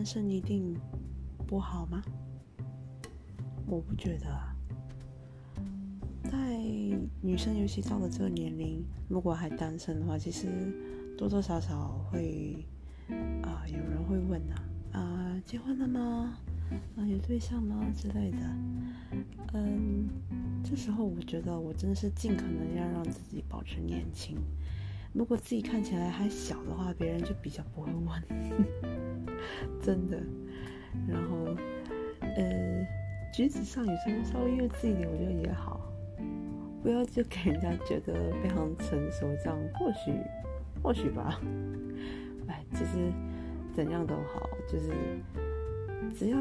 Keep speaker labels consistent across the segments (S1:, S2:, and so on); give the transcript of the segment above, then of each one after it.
S1: 单身一定不好吗？我不觉得啊。在女生尤其到了这个年龄，如果还单身的话，其实多多少少会啊，有人会问呐，啊，结婚了吗？啊，有对象吗之类的？嗯，这时候我觉得我真的是尽可能要让自己保持年轻。如果自己看起来还小的话，别人就比较不会问，真的。然后，呃，举止上有时候稍微幼稚一点，我觉得也好，不要就给人家觉得非常成熟，这样或许，或许吧。哎，其实怎样都好，就是只要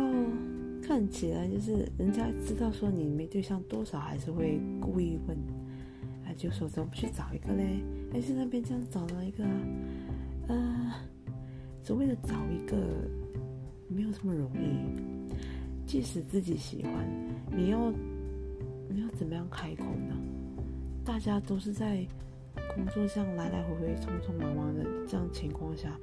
S1: 看起来就是人家知道说你没对象，多少还是会故意问。那就说怎么不去找一个嘞？哎，是那边这样找到一个啊，呃，所谓的找一个没有这么容易。即使自己喜欢，你要你要怎么样开口呢？大家都是在工作上来来回回、匆匆忙忙的这样情况下，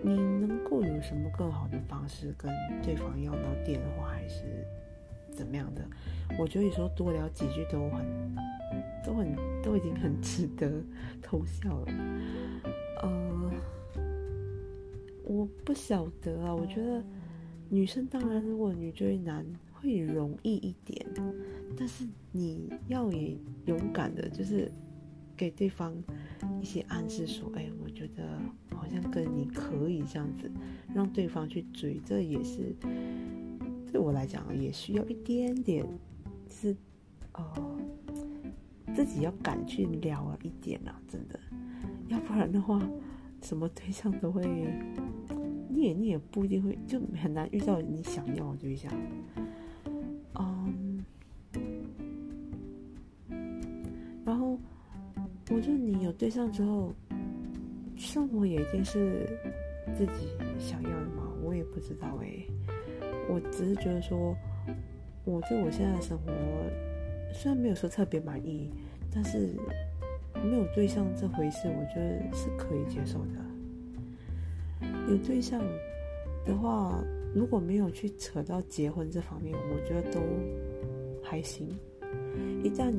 S1: 你能够有什么更好的方式跟对方要到电话，还是怎么样的？我觉得有时候多聊几句都很。都很都已经很值得偷笑了，呃，我不晓得啊。我觉得女生当然，如果女追男会容易一点，但是你要也勇敢的，就是给对方一些暗示，说，哎，我觉得好像跟你可以这样子，让对方去追。这也是对我来讲也需要一点点，是，呃。自己要敢去聊了一点啊，真的，要不然的话，什么对象都会，你也你也不一定会，就很难遇到你想要的对象。嗯，然后我觉得你有对象之后，生活也一定是自己想要的吗？我也不知道哎，我只是觉得说，我对我现在的生活。虽然没有说特别满意，但是没有对象这回事，我觉得是可以接受的。有对象的话，如果没有去扯到结婚这方面，我觉得都还行。一旦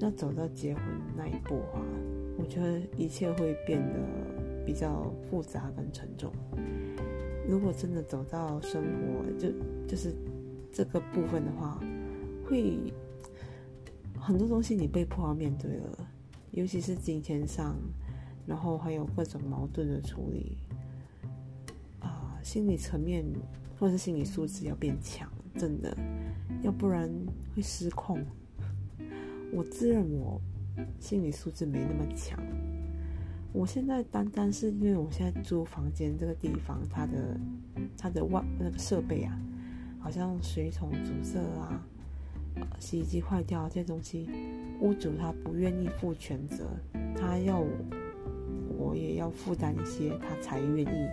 S1: 要走到结婚那一步啊，我觉得一切会变得比较复杂跟沉重。如果真的走到生活，就就是这个部分的话，会。很多东西你被迫要面对了，尤其是金钱上，然后还有各种矛盾的处理，啊，心理层面或是心理素质要变强，真的，要不然会失控。我自认我心理素质没那么强，我现在单单是因为我现在租房间这个地方，它的它的外那个设备啊，好像水桶阻塞啊。洗衣机坏掉这些东西，屋主他不愿意负全责，他要我也要负担一些，他才愿意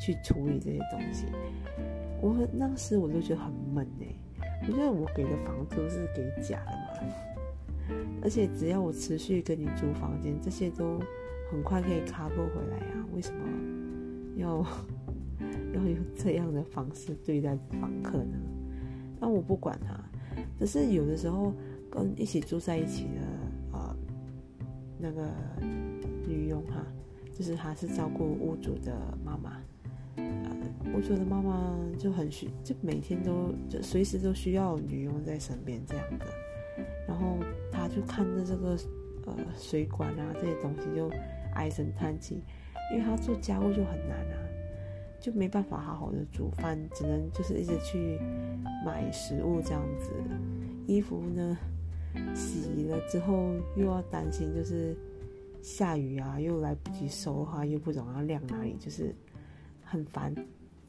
S1: 去处理这些东西。我当时我就觉得很闷哎，我觉得我给的房租是给假的嘛，而且只要我持续跟你租房间，这些都很快可以 cover 回来啊，为什么要 要用这样的方式对待房客呢？那我不管他。只是有的时候跟一起住在一起的啊，那个女佣哈，就是她是照顾屋主的妈妈，呃，屋主的妈妈就很需，就每天都就随时都需要女佣在身边这样的，然后她就看着这个呃水管啊这些东西就唉声叹气，因为她做家务就很难啊。就没办法好好的煮饭，只能就是一直去买食物这样子。衣服呢，洗了之后又要担心，就是下雨啊，又来不及收的话，又不懂要晾哪里，就是很烦。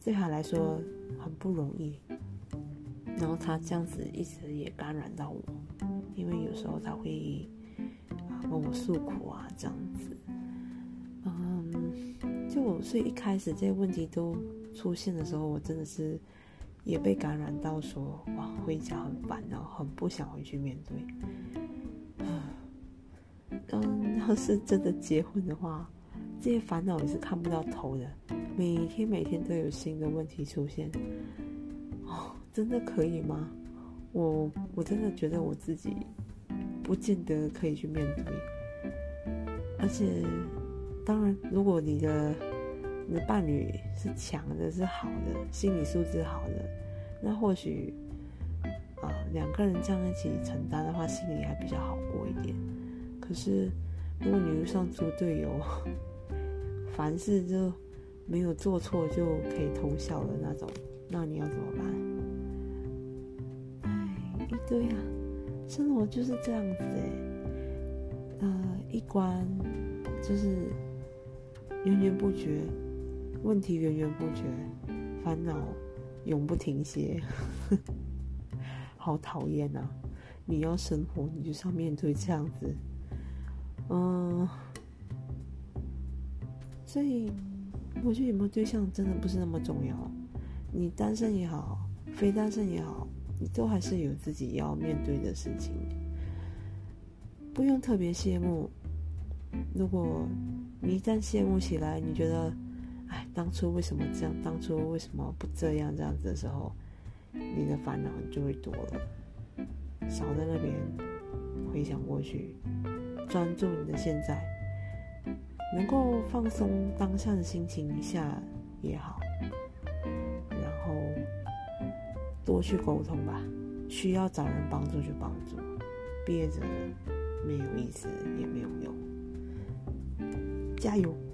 S1: 对他来说很不容易。然后他这样子一直也感染到我，因为有时候他会啊跟我诉苦啊这样子。嗯就所以一开始这些问题都出现的时候，我真的是也被感染到，说哇回家很烦，然后很不想回去面对。嗯，要是真的结婚的话，这些烦恼也是看不到头的，每天每天都有新的问题出现。哦，真的可以吗？我我真的觉得我自己不见得可以去面对。而且，当然，如果你的你的伴侣是强的、是好的、心理素质好的，那或许啊两个人这样一起承担的话，心里还比较好过一点。可是，如果你遇上猪队友，凡事就没有做错就可以偷笑的那种，那你要怎么办？哎，一堆啊，生活就是这样子哎，呃，一关就是源源不绝，问题源源不绝，烦恼永不停歇，好讨厌呐！你要生活，你就是要面对这样子，嗯。所以，我觉得有没有对象真的不是那么重要。你单身也好，非单身也好，你都还是有自己要面对的事情。不用特别羡慕。如果你一旦羡慕起来，你觉得，哎，当初为什么这样？当初为什么不这样？这样子的时候，你的烦恼就会多了。少在那边回想过去，专注你的现在。能够放松当下的心情一下也好，然后多去沟通吧。需要找人帮助就帮助，憋着没有意思也没有用。i